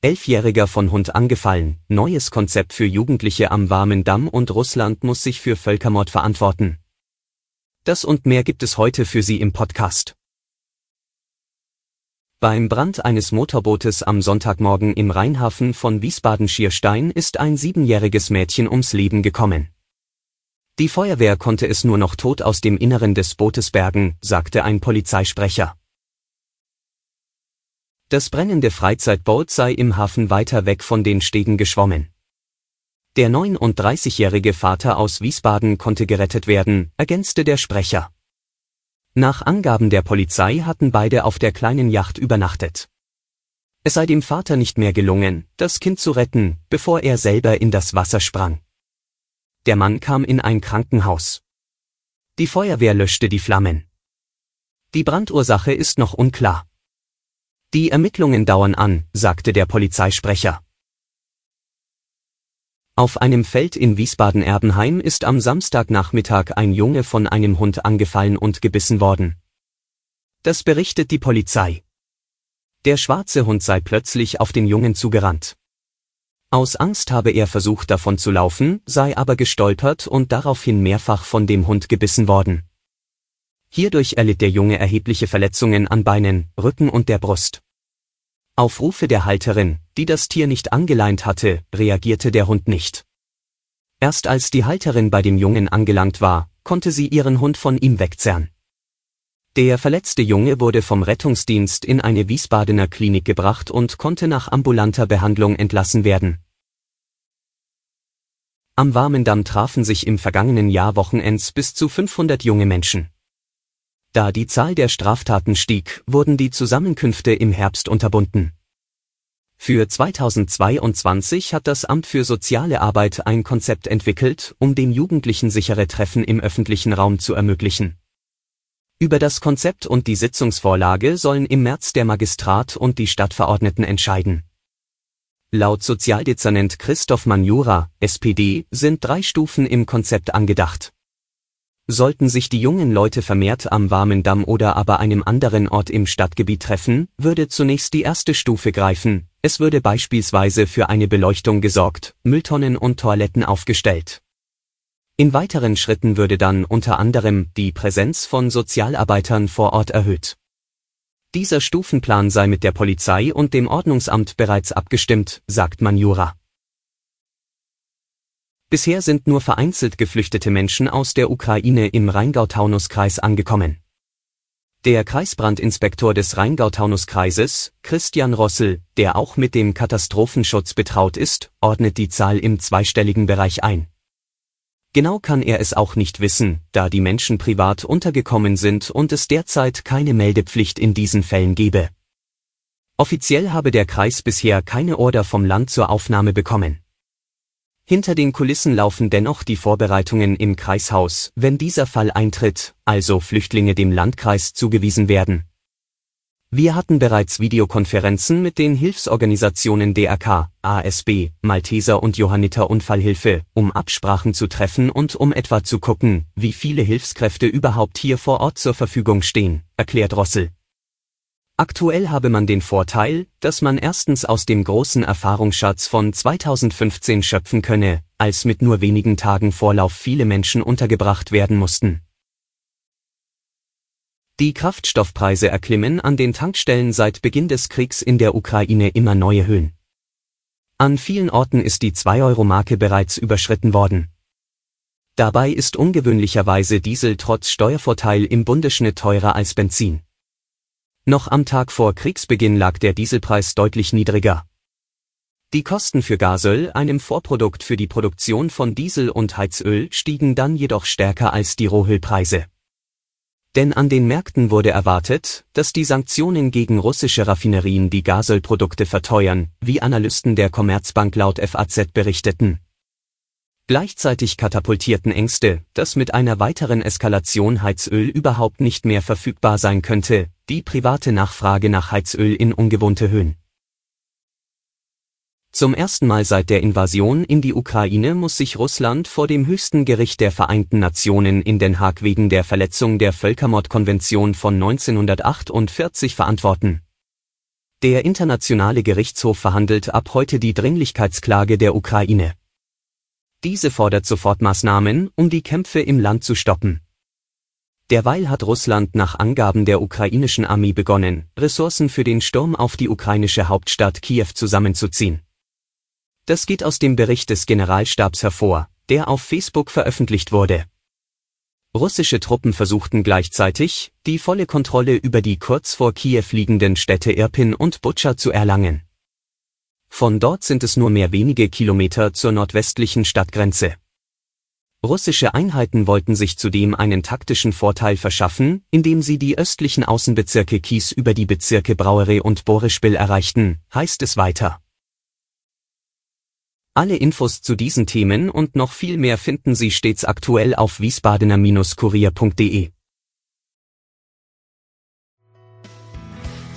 Elfjähriger von Hund angefallen, neues Konzept für Jugendliche am warmen Damm und Russland muss sich für Völkermord verantworten. Das und mehr gibt es heute für Sie im Podcast. Beim Brand eines Motorbootes am Sonntagmorgen im Rheinhafen von Wiesbaden-Schierstein ist ein siebenjähriges Mädchen ums Leben gekommen. Die Feuerwehr konnte es nur noch tot aus dem Inneren des Bootes bergen, sagte ein Polizeisprecher. Das brennende Freizeitboot sei im Hafen weiter weg von den Stegen geschwommen. Der 39-jährige Vater aus Wiesbaden konnte gerettet werden, ergänzte der Sprecher. Nach Angaben der Polizei hatten beide auf der kleinen Yacht übernachtet. Es sei dem Vater nicht mehr gelungen, das Kind zu retten, bevor er selber in das Wasser sprang. Der Mann kam in ein Krankenhaus. Die Feuerwehr löschte die Flammen. Die Brandursache ist noch unklar. Die Ermittlungen dauern an, sagte der Polizeisprecher. Auf einem Feld in Wiesbaden-Erbenheim ist am Samstagnachmittag ein Junge von einem Hund angefallen und gebissen worden. Das berichtet die Polizei. Der schwarze Hund sei plötzlich auf den Jungen zugerannt. Aus Angst habe er versucht davon zu laufen, sei aber gestolpert und daraufhin mehrfach von dem Hund gebissen worden. Hierdurch erlitt der Junge erhebliche Verletzungen an Beinen, Rücken und der Brust. Auf Rufe der Halterin, die das Tier nicht angeleint hatte, reagierte der Hund nicht. Erst als die Halterin bei dem Jungen angelangt war, konnte sie ihren Hund von ihm wegzerren. Der verletzte Junge wurde vom Rettungsdienst in eine Wiesbadener Klinik gebracht und konnte nach ambulanter Behandlung entlassen werden. Am Warmendamm trafen sich im vergangenen Jahr Wochenends bis zu 500 junge Menschen. Da die Zahl der Straftaten stieg, wurden die Zusammenkünfte im Herbst unterbunden. Für 2022 hat das Amt für soziale Arbeit ein Konzept entwickelt, um den Jugendlichen sichere Treffen im öffentlichen Raum zu ermöglichen. Über das Konzept und die Sitzungsvorlage sollen im März der Magistrat und die Stadtverordneten entscheiden. Laut Sozialdezernent Christoph Manjura, SPD, sind drei Stufen im Konzept angedacht. Sollten sich die jungen Leute vermehrt am Warmen Damm oder aber einem anderen Ort im Stadtgebiet treffen, würde zunächst die erste Stufe greifen, es würde beispielsweise für eine Beleuchtung gesorgt, Mülltonnen und Toiletten aufgestellt. In weiteren Schritten würde dann unter anderem die Präsenz von Sozialarbeitern vor Ort erhöht. Dieser Stufenplan sei mit der Polizei und dem Ordnungsamt bereits abgestimmt, sagt Manjura. Bisher sind nur vereinzelt geflüchtete Menschen aus der Ukraine im Rheingau-Taunus-Kreis angekommen. Der Kreisbrandinspektor des Rheingau-Taunus-Kreises, Christian Rossel, der auch mit dem Katastrophenschutz betraut ist, ordnet die Zahl im zweistelligen Bereich ein. Genau kann er es auch nicht wissen, da die Menschen privat untergekommen sind und es derzeit keine Meldepflicht in diesen Fällen gebe. Offiziell habe der Kreis bisher keine Order vom Land zur Aufnahme bekommen. Hinter den Kulissen laufen dennoch die Vorbereitungen im Kreishaus, wenn dieser Fall eintritt, also Flüchtlinge dem Landkreis zugewiesen werden. Wir hatten bereits Videokonferenzen mit den Hilfsorganisationen DRK, ASB, Malteser und Johanniter Unfallhilfe, um Absprachen zu treffen und um etwa zu gucken, wie viele Hilfskräfte überhaupt hier vor Ort zur Verfügung stehen, erklärt Rossel. Aktuell habe man den Vorteil, dass man erstens aus dem großen Erfahrungsschatz von 2015 schöpfen könne, als mit nur wenigen Tagen Vorlauf viele Menschen untergebracht werden mussten. Die Kraftstoffpreise erklimmen an den Tankstellen seit Beginn des Kriegs in der Ukraine immer neue Höhen. An vielen Orten ist die 2-Euro-Marke bereits überschritten worden. Dabei ist ungewöhnlicherweise Diesel trotz Steuervorteil im Bundesschnitt teurer als Benzin. Noch am Tag vor Kriegsbeginn lag der Dieselpreis deutlich niedriger. Die Kosten für Gasöl, einem Vorprodukt für die Produktion von Diesel und Heizöl, stiegen dann jedoch stärker als die Rohölpreise. Denn an den Märkten wurde erwartet, dass die Sanktionen gegen russische Raffinerien die Gasölprodukte verteuern, wie Analysten der Commerzbank laut FAZ berichteten. Gleichzeitig katapultierten Ängste, dass mit einer weiteren Eskalation Heizöl überhaupt nicht mehr verfügbar sein könnte, die private Nachfrage nach Heizöl in ungewohnte Höhen. Zum ersten Mal seit der Invasion in die Ukraine muss sich Russland vor dem höchsten Gericht der Vereinten Nationen in Den Haag wegen der Verletzung der Völkermordkonvention von 1948 verantworten. Der Internationale Gerichtshof verhandelt ab heute die Dringlichkeitsklage der Ukraine. Diese fordert Sofortmaßnahmen, um die Kämpfe im Land zu stoppen. Derweil hat Russland nach Angaben der ukrainischen Armee begonnen, Ressourcen für den Sturm auf die ukrainische Hauptstadt Kiew zusammenzuziehen. Das geht aus dem Bericht des Generalstabs hervor, der auf Facebook veröffentlicht wurde. Russische Truppen versuchten gleichzeitig, die volle Kontrolle über die kurz vor Kiew liegenden Städte Irpin und Butscha zu erlangen. Von dort sind es nur mehr wenige Kilometer zur nordwestlichen Stadtgrenze. Russische Einheiten wollten sich zudem einen taktischen Vorteil verschaffen, indem sie die östlichen Außenbezirke Kies über die Bezirke Brauere und Borispil erreichten, heißt es weiter. Alle Infos zu diesen Themen und noch viel mehr finden Sie stets aktuell auf wiesbadener-kurier.de.